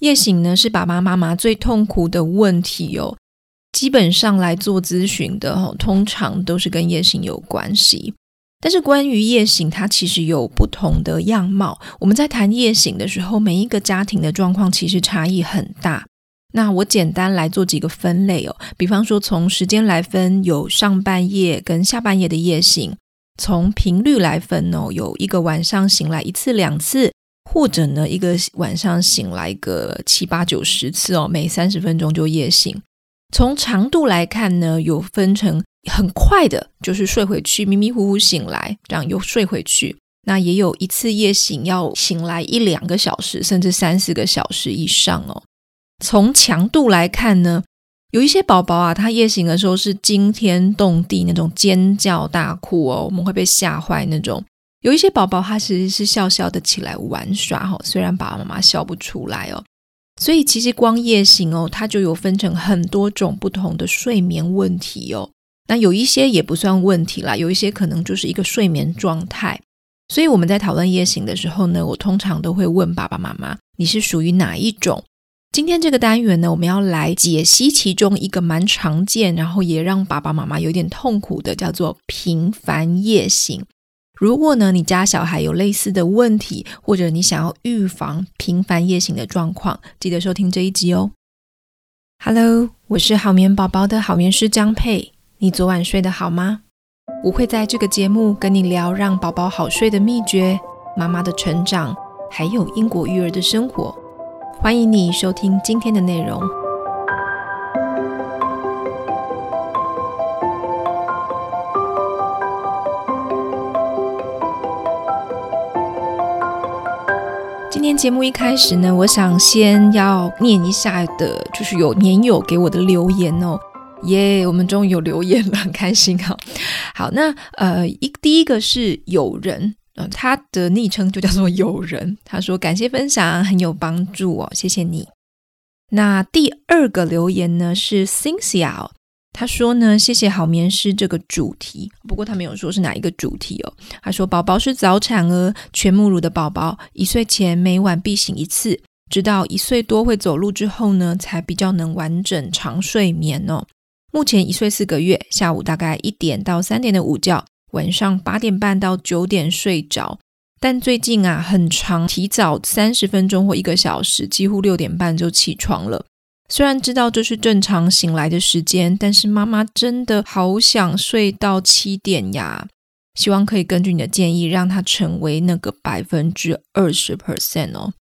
夜醒呢是爸爸妈妈最痛苦的问题哦。基本上来做咨询的哦，通常都是跟夜醒有关系。但是关于夜醒，它其实有不同的样貌。我们在谈夜醒的时候，每一个家庭的状况其实差异很大。那我简单来做几个分类哦，比方说从时间来分，有上半夜跟下半夜的夜醒；从频率来分哦，有一个晚上醒来一次两次，或者呢一个晚上醒来个七八九十次哦，每三十分钟就夜醒。从长度来看呢，有分成很快的，就是睡回去，迷迷糊糊醒来，这样又睡回去。那也有一次夜醒要醒来一两个小时，甚至三四个小时以上哦。从强度来看呢，有一些宝宝啊，他夜醒的时候是惊天动地那种尖叫大哭哦，我们会被吓坏那种。有一些宝宝他其实是笑笑的起来玩耍哈，虽然爸爸妈妈笑不出来哦。所以其实光夜醒哦，它就有分成很多种不同的睡眠问题哦。那有一些也不算问题啦，有一些可能就是一个睡眠状态。所以我们在讨论夜醒的时候呢，我通常都会问爸爸妈妈，你是属于哪一种？今天这个单元呢，我们要来解析其中一个蛮常见，然后也让爸爸妈妈有点痛苦的，叫做频繁夜醒。如果呢，你家小孩有类似的问题，或者你想要预防频繁夜醒的状况，记得收听这一集哦。Hello，我是好眠宝宝的好眠师江佩，你昨晚睡得好吗？我会在这个节目跟你聊让宝宝好睡的秘诀，妈妈的成长，还有英国育儿的生活。欢迎你收听今天的内容。天节目一开始呢，我想先要念一下的，就是有年友给我的留言哦。耶，我们终于有留言了，很开心哈。好，那呃，一第一个是友人。嗯他的昵称就叫做友人。他说：“感谢分享，很有帮助哦，谢谢你。”那第二个留言呢是 Cynthia，他说呢：“谢谢好眠师这个主题，不过他没有说是哪一个主题哦。”他说：“宝宝是早产儿，全母乳的宝宝，一岁前每晚必醒一次，直到一岁多会走路之后呢，才比较能完整长睡眠哦。目前一岁四个月，下午大概一点到三点的午觉。”晚上八点半到九点睡着，但最近啊很长，提早三十分钟或一个小时，几乎六点半就起床了。虽然知道这是正常醒来的时间，但是妈妈真的好想睡到七点呀！希望可以根据你的建议，让他成为那个百分之二十 percent 哦。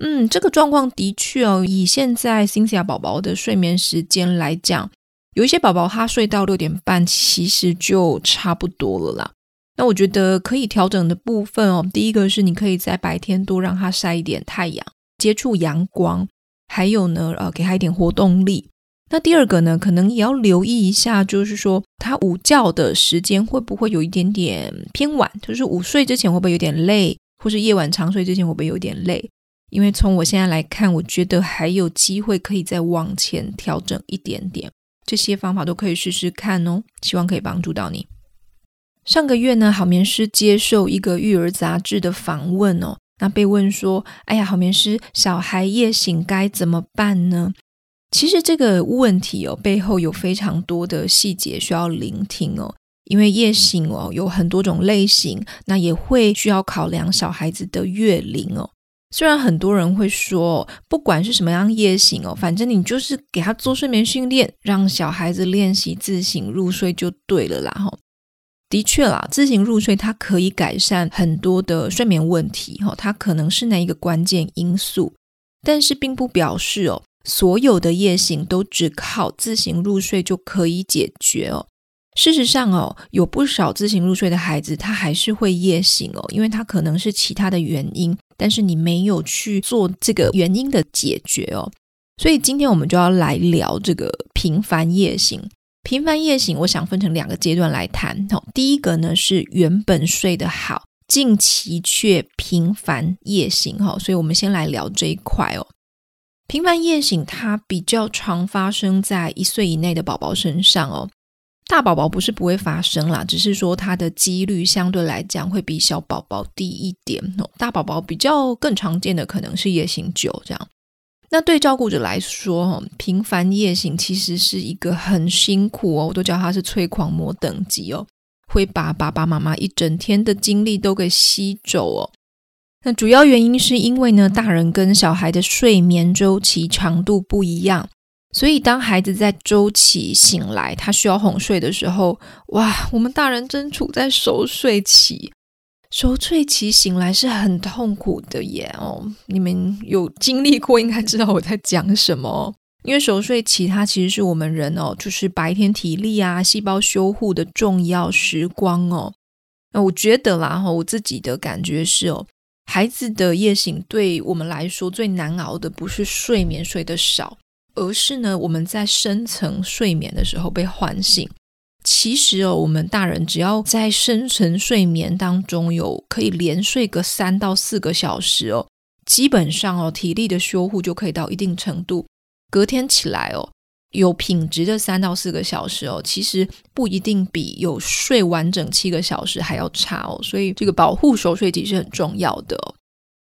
嗯，这个状况的确哦，以现在 Cynthia 宝宝的睡眠时间来讲。有一些宝宝他睡到六点半，其实就差不多了啦。那我觉得可以调整的部分哦，第一个是你可以在白天多让他晒一点太阳，接触阳光，还有呢，呃，给他一点活动力。那第二个呢，可能也要留意一下，就是说他午觉的时间会不会有一点点偏晚，就是午睡之前会不会有点累，或是夜晚长睡之前会不会有点累？因为从我现在来看，我觉得还有机会可以再往前调整一点点。这些方法都可以试试看哦，希望可以帮助到你。上个月呢，好眠师接受一个育儿杂志的访问哦，那被问说：“哎呀，好眠师，小孩夜醒该怎么办呢？”其实这个问题哦，背后有非常多的细节需要聆听哦，因为夜醒哦有很多种类型，那也会需要考量小孩子的月龄哦。虽然很多人会说，不管是什么样夜醒哦，反正你就是给他做睡眠训练，让小孩子练习自行入睡就对了啦。哈，的确啦，自行入睡它可以改善很多的睡眠问题，哈，它可能是那一个关键因素，但是并不表示哦，所有的夜醒都只靠自行入睡就可以解决哦。事实上哦，有不少自行入睡的孩子，他还是会夜醒哦，因为他可能是其他的原因，但是你没有去做这个原因的解决哦。所以今天我们就要来聊这个频繁夜醒。频繁夜醒，我想分成两个阶段来谈。哦，第一个呢是原本睡得好，近期却频繁夜醒。哈，所以我们先来聊这一块哦。频繁夜醒，它比较常发生在一岁以内的宝宝身上哦。大宝宝不是不会发生啦，只是说它的几率相对来讲会比小宝宝低一点哦。大宝宝比较更常见的可能是夜醒久这样。那对照顾者来说，频繁夜醒其实是一个很辛苦哦，我都叫他是催狂魔等级哦，会把爸爸妈妈一整天的精力都给吸走哦。那主要原因是因为呢，大人跟小孩的睡眠周期长度不一样，所以当孩子在周期醒来，他需要哄睡的时候，哇，我们大人正处在熟睡期。熟睡期醒来是很痛苦的耶哦，你们有经历过，应该知道我在讲什么。因为熟睡期它其实是我们人哦，就是白天体力啊、细胞修护的重要时光哦。那我觉得啦，哈，我自己的感觉是哦，孩子的夜醒对我们来说最难熬的不是睡眠睡得少，而是呢我们在深层睡眠的时候被唤醒。其实哦，我们大人只要在深层睡眠当中有可以连睡个三到四个小时哦，基本上哦，体力的修护就可以到一定程度。隔天起来哦，有品质的三到四个小时哦，其实不一定比有睡完整七个小时还要差哦。所以这个保护熟睡体是很重要的。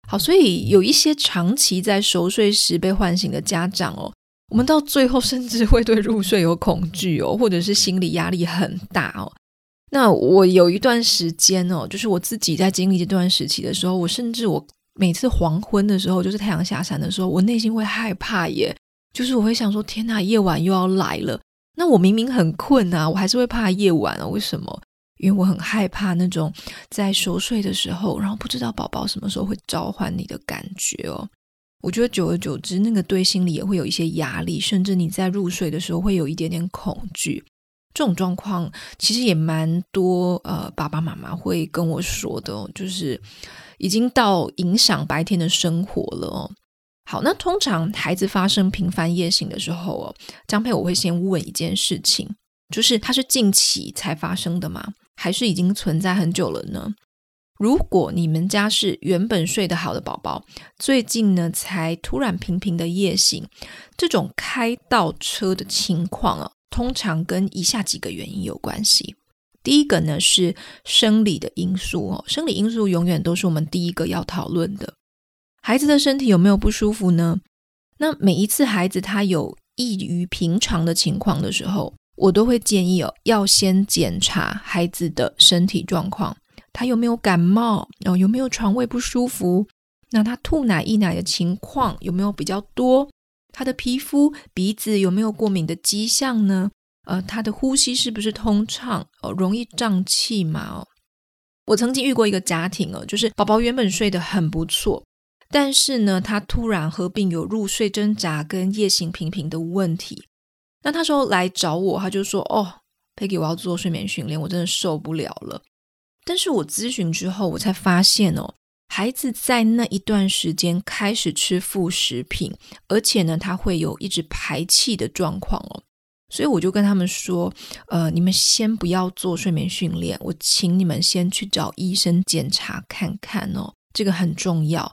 好，所以有一些长期在熟睡时被唤醒的家长哦。我们到最后甚至会对入睡有恐惧哦，或者是心理压力很大哦。那我有一段时间哦，就是我自己在经历这段时期的时候，我甚至我每次黄昏的时候，就是太阳下山的时候，我内心会害怕耶，就是我会想说：天呐，夜晚又要来了。那我明明很困啊，我还是会怕夜晚啊。为什么？因为我很害怕那种在熟睡的时候，然后不知道宝宝什么时候会召唤你的感觉哦。我觉得久而久之，那个对心理也会有一些压力，甚至你在入睡的时候会有一点点恐惧。这种状况其实也蛮多，呃，爸爸妈妈会跟我说的哦，就是已经到影响白天的生活了哦。好，那通常孩子发生频繁夜醒的时候哦，张佩我会先问一件事情，就是他是近期才发生的吗？还是已经存在很久了呢？如果你们家是原本睡得好的宝宝，最近呢才突然频频的夜醒，这种开倒车的情况啊，通常跟以下几个原因有关系。第一个呢是生理的因素哦，生理因素永远都是我们第一个要讨论的。孩子的身体有没有不舒服呢？那每一次孩子他有异于平常的情况的时候，我都会建议哦，要先检查孩子的身体状况。他有没有感冒？哦，有没有肠胃不舒服？那他吐奶、溢奶的情况有没有比较多？他的皮肤、鼻子有没有过敏的迹象呢？呃，他的呼吸是不是通畅？哦，容易胀气吗？哦，我曾经遇过一个家庭哦，就是宝宝原本睡得很不错，但是呢，他突然合并有入睡挣扎跟夜醒频频的问题。那他说来找我，他就说：“哦，Peggy，我要做睡眠训练，我真的受不了了。”但是我咨询之后，我才发现哦，孩子在那一段时间开始吃副食品，而且呢，他会有一直排气的状况哦，所以我就跟他们说，呃，你们先不要做睡眠训练，我请你们先去找医生检查看看哦，这个很重要。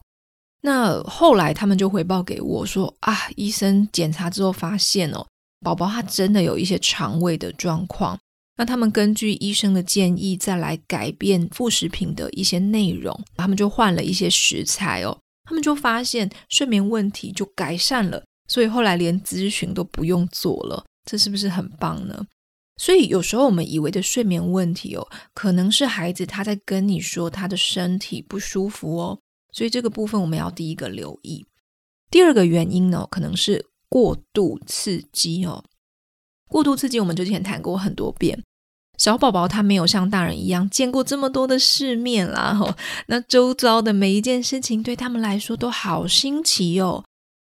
那后来他们就回报给我说啊，医生检查之后发现哦，宝宝他真的有一些肠胃的状况。那他们根据医生的建议，再来改变副食品的一些内容，他们就换了一些食材哦，他们就发现睡眠问题就改善了，所以后来连咨询都不用做了，这是不是很棒呢？所以有时候我们以为的睡眠问题哦，可能是孩子他在跟你说他的身体不舒服哦，所以这个部分我们要第一个留意。第二个原因呢，可能是过度刺激哦。过度刺激，我们之前谈过很多遍。小宝宝他没有像大人一样见过这么多的世面啦，吼，那周遭的每一件事情对他们来说都好新奇哦。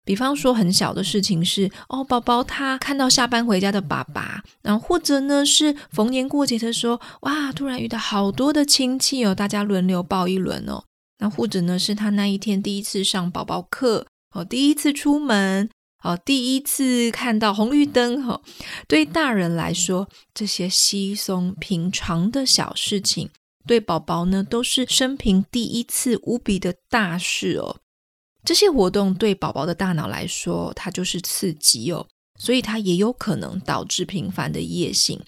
比方说很小的事情是，哦，宝宝他看到下班回家的爸爸，然后或者呢是逢年过节的时候，哇，突然遇到好多的亲戚哦，大家轮流抱一轮哦。那或者呢是他那一天第一次上宝宝课，哦，第一次出门。哦，第一次看到红绿灯，哈，对大人来说，这些稀松平常的小事情，对宝宝呢，都是生平第一次无比的大事哦。这些活动对宝宝的大脑来说，它就是刺激哦，所以它也有可能导致频繁的夜醒。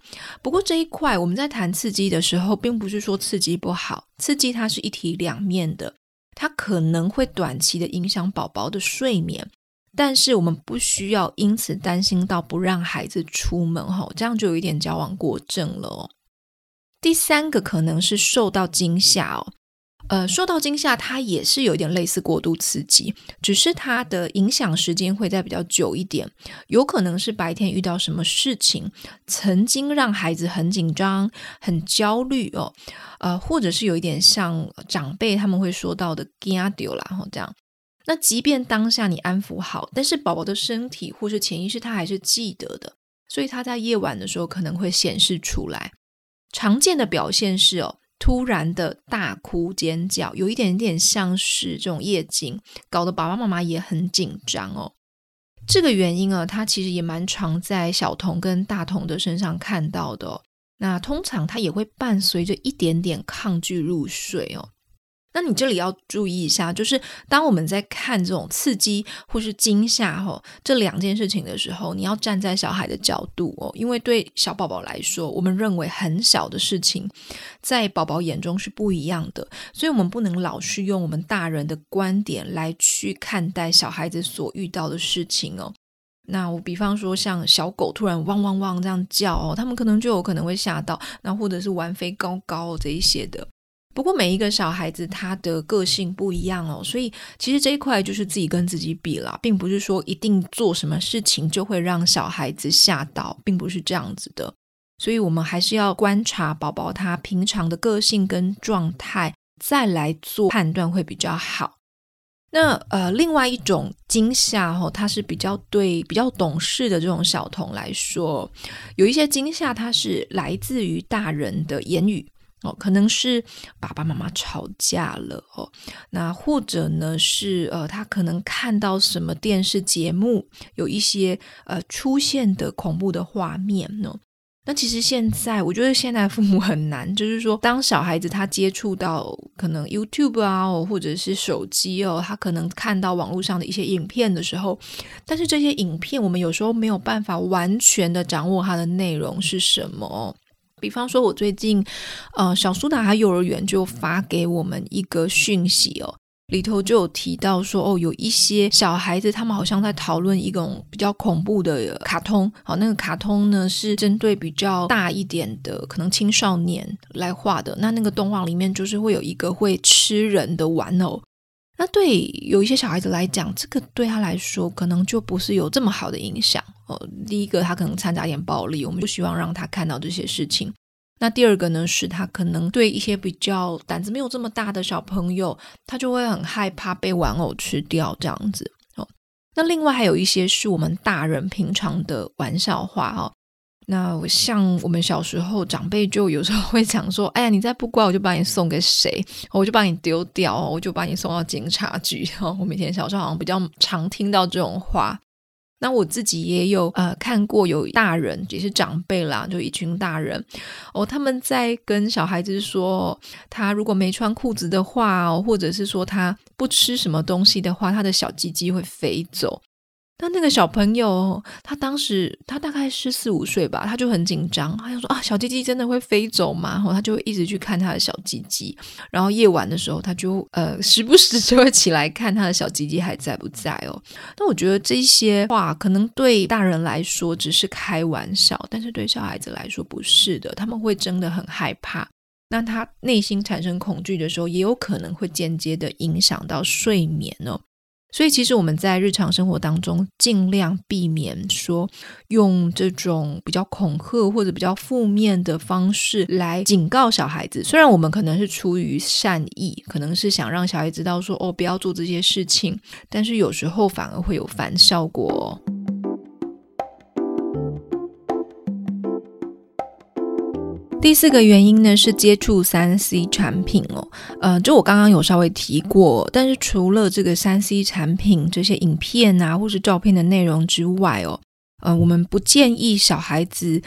不过这一块，我们在谈刺激的时候，并不是说刺激不好，刺激它是一体两面的，它可能会短期的影响宝宝的睡眠。但是我们不需要因此担心到不让孩子出门哈，这样就有一点矫枉过正了哦。第三个可能是受到惊吓哦。呃，受到惊吓，它也是有一点类似过度刺激，只是它的影响时间会再比较久一点。有可能是白天遇到什么事情，曾经让孩子很紧张、很焦虑哦。呃，或者是有一点像长辈他们会说到的“惊到啦”哈这样。那即便当下你安抚好，但是宝宝的身体或是潜意识他还是记得的，所以他在夜晚的时候可能会显示出来。常见的表现是哦。突然的大哭尖叫，有一点点像是这种夜惊，搞得爸爸妈妈也很紧张哦。这个原因啊，它其实也蛮常在小童跟大童的身上看到的。那通常它也会伴随着一点点抗拒入睡哦。那你这里要注意一下，就是当我们在看这种刺激或是惊吓吼这两件事情的时候，你要站在小孩的角度哦，因为对小宝宝来说，我们认为很小的事情，在宝宝眼中是不一样的，所以我们不能老是用我们大人的观点来去看待小孩子所遇到的事情哦。那我比方说，像小狗突然汪汪汪这样叫哦，他们可能就有可能会吓到，那或者是玩飞高高这一些的。不过每一个小孩子他的个性不一样哦，所以其实这一块就是自己跟自己比啦，并不是说一定做什么事情就会让小孩子吓到，并不是这样子的。所以我们还是要观察宝宝他平常的个性跟状态，再来做判断会比较好。那呃，另外一种惊吓哦，它是比较对比较懂事的这种小童来说，有一些惊吓它是来自于大人的言语。哦，可能是爸爸妈妈吵架了哦，那或者呢是呃，他可能看到什么电视节目，有一些呃出现的恐怖的画面呢？那其实现在我觉得现在父母很难，就是说当小孩子他接触到可能 YouTube 啊，或者是手机哦，他可能看到网络上的一些影片的时候，但是这些影片我们有时候没有办法完全的掌握它的内容是什么。比方说，我最近，呃，小苏打他幼儿园就发给我们一个讯息哦，里头就有提到说，哦，有一些小孩子他们好像在讨论一种比较恐怖的卡通，好，那个卡通呢是针对比较大一点的，可能青少年来画的。那那个动画里面就是会有一个会吃人的玩偶。那对有一些小孩子来讲，这个对他来说可能就不是有这么好的影响哦。第一个，他可能掺杂点暴力，我们不希望让他看到这些事情。那第二个呢，是他可能对一些比较胆子没有这么大的小朋友，他就会很害怕被玩偶吃掉这样子哦。那另外还有一些是我们大人平常的玩笑话哈。那我像我们小时候，长辈就有时候会讲说：“哎呀，你再不乖，我就把你送给谁，我就把你丢掉，我就把你送到警察局。”我每天小时候好像比较常听到这种话。那我自己也有呃看过，有大人也是长辈啦，就一群大人哦，他们在跟小孩子说，他如果没穿裤子的话，或者是说他不吃什么东西的话，他的小鸡鸡会飞走。但那个小朋友，他当时他大概是四五岁吧，他就很紧张，他就说啊，小鸡鸡真的会飞走吗？然后他就一直去看他的小鸡鸡，然后夜晚的时候，他就呃时不时就会起来看他的小鸡鸡还在不在哦。那我觉得这些话可能对大人来说只是开玩笑，但是对小孩子来说不是的，他们会真的很害怕。那他内心产生恐惧的时候，也有可能会间接的影响到睡眠哦。所以，其实我们在日常生活当中，尽量避免说用这种比较恐吓或者比较负面的方式来警告小孩子。虽然我们可能是出于善意，可能是想让小孩知道说哦，不要做这些事情，但是有时候反而会有反效果。第四个原因呢，是接触三 C 产品哦，呃，就我刚刚有稍微提过，但是除了这个三 C 产品这些影片啊或是照片的内容之外哦，呃，我们不建议小孩子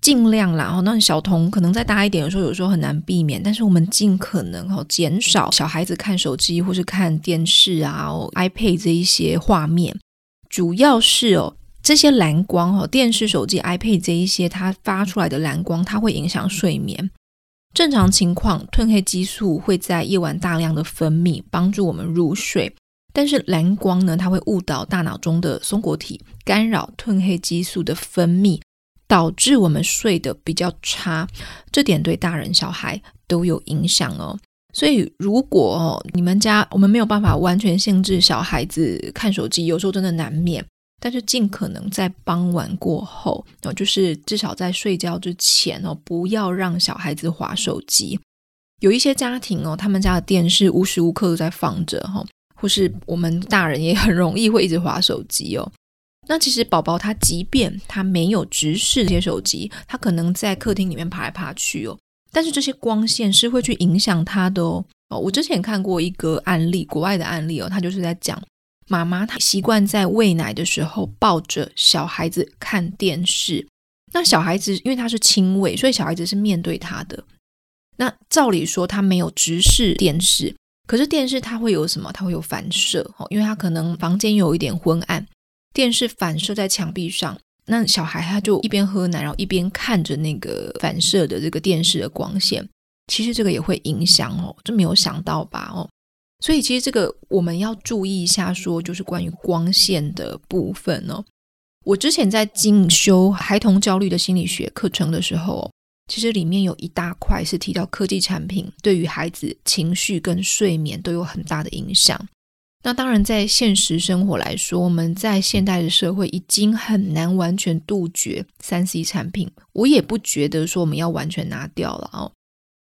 尽量啦，哦，那小童可能再大一点的时候，有时候很难避免，但是我们尽可能哦减少小孩子看手机或是看电视啊、哦、iPad 这一些画面，主要是哦。这些蓝光哈，电视、手机、iPad 这一些，它发出来的蓝光，它会影响睡眠。正常情况，褪黑激素会在夜晚大量的分泌，帮助我们入睡。但是蓝光呢，它会误导大脑中的松果体，干扰褪黑激素的分泌，导致我们睡得比较差。这点对大人小孩都有影响哦。所以如果，你们家我们没有办法完全限制小孩子看手机，有时候真的难免。但是尽可能在傍晚过后哦，就是至少在睡觉之前哦，不要让小孩子划手机。有一些家庭哦，他们家的电视无时无刻都在放着哈。或是我们大人也很容易会一直划手机哦。那其实宝宝他即便他没有直视这些手机，他可能在客厅里面爬来爬去哦。但是这些光线是会去影响他的哦。哦，我之前看过一个案例，国外的案例哦，他就是在讲妈妈她习惯在喂奶的时候抱着小孩子看电视。那小孩子因为他是亲喂，所以小孩子是面对他的。那照理说他没有直视电视。可是电视它会有什么？它会有反射哦，因为它可能房间有一点昏暗，电视反射在墙壁上，那小孩他就一边喝奶，然后一边看着那个反射的这个电视的光线，其实这个也会影响哦，这没有想到吧？哦，所以其实这个我们要注意一下，说就是关于光线的部分哦。我之前在进修孩童焦虑的心理学课程的时候。其实里面有一大块是提到科技产品对于孩子情绪跟睡眠都有很大的影响。那当然，在现实生活来说，我们在现代的社会已经很难完全杜绝三 C 产品。我也不觉得说我们要完全拿掉了哦，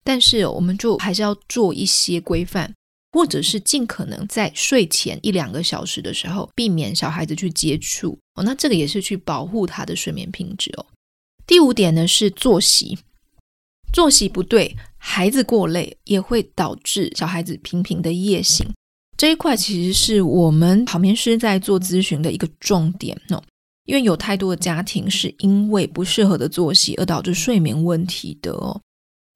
但是我们就还是要做一些规范，或者是尽可能在睡前一两个小时的时候避免小孩子去接触哦。那这个也是去保护他的睡眠品质哦。第五点呢是作息，作息不对，孩子过累也会导致小孩子频频的夜醒。这一块其实是我们好眠师在做咨询的一个重点哦，因为有太多的家庭是因为不适合的作息而导致睡眠问题的哦。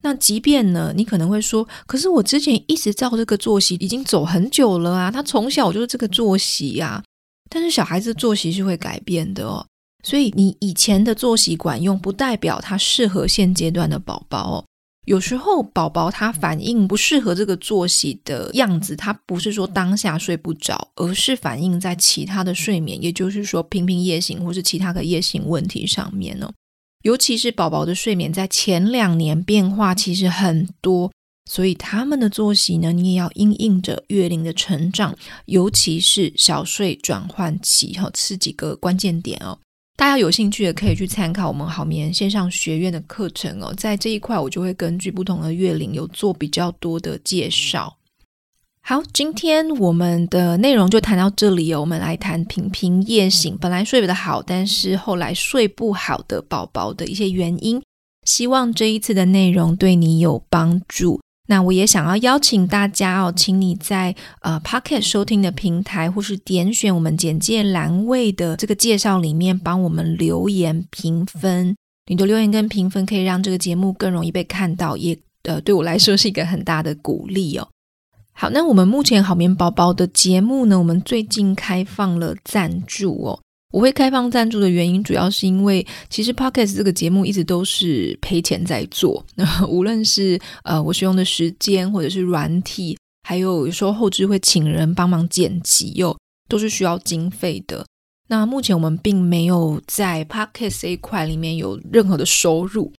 那即便呢，你可能会说，可是我之前一直照这个作息已经走很久了啊，他从小就是这个作息呀。但是小孩子作息是会改变的哦。所以你以前的作息管用，不代表它适合现阶段的宝宝哦。有时候宝宝他反应不适合这个作息的样子，他不是说当下睡不着，而是反映在其他的睡眠，也就是说频频夜醒或是其他的夜醒问题上面哦。尤其是宝宝的睡眠在前两年变化其实很多，所以他们的作息呢，你也要因应着月龄的成长，尤其是小睡转换期哈，是几个关键点哦。大家有兴趣的可以去参考我们好眠线上学院的课程哦，在这一块我就会根据不同的月龄有做比较多的介绍。好，今天我们的内容就谈到这里哦，我们来谈频频夜醒，本来睡得好，但是后来睡不好的宝宝的一些原因。希望这一次的内容对你有帮助。那我也想要邀请大家哦，请你在呃 Pocket 收听的平台，或是点选我们简介栏位的这个介绍里面，帮我们留言评分。你的留言跟评分可以让这个节目更容易被看到，也呃对我来说是一个很大的鼓励哦。好，那我们目前好眠宝宝的节目呢，我们最近开放了赞助哦。我会开放赞助的原因，主要是因为其实 Podcast 这个节目一直都是赔钱在做，那 无论是呃我使用的时间，或者是软体，还有有时候后制会请人帮忙剪辑哟，都是需要经费的。那目前我们并没有在 Podcast 这一块里面有任何的收入。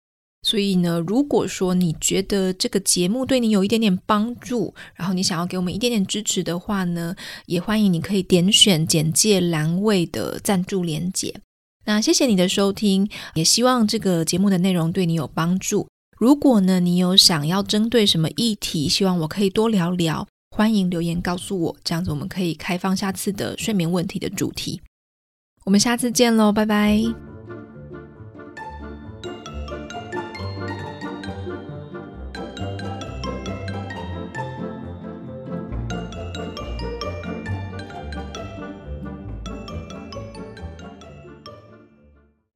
所以呢，如果说你觉得这个节目对你有一点点帮助，然后你想要给我们一点点支持的话呢，也欢迎你可以点选简介栏位的赞助连结。那谢谢你的收听，也希望这个节目的内容对你有帮助。如果呢，你有想要针对什么议题，希望我可以多聊聊，欢迎留言告诉我，这样子我们可以开放下次的睡眠问题的主题。我们下次见喽，拜拜。